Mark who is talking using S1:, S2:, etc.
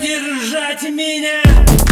S1: Держать меня.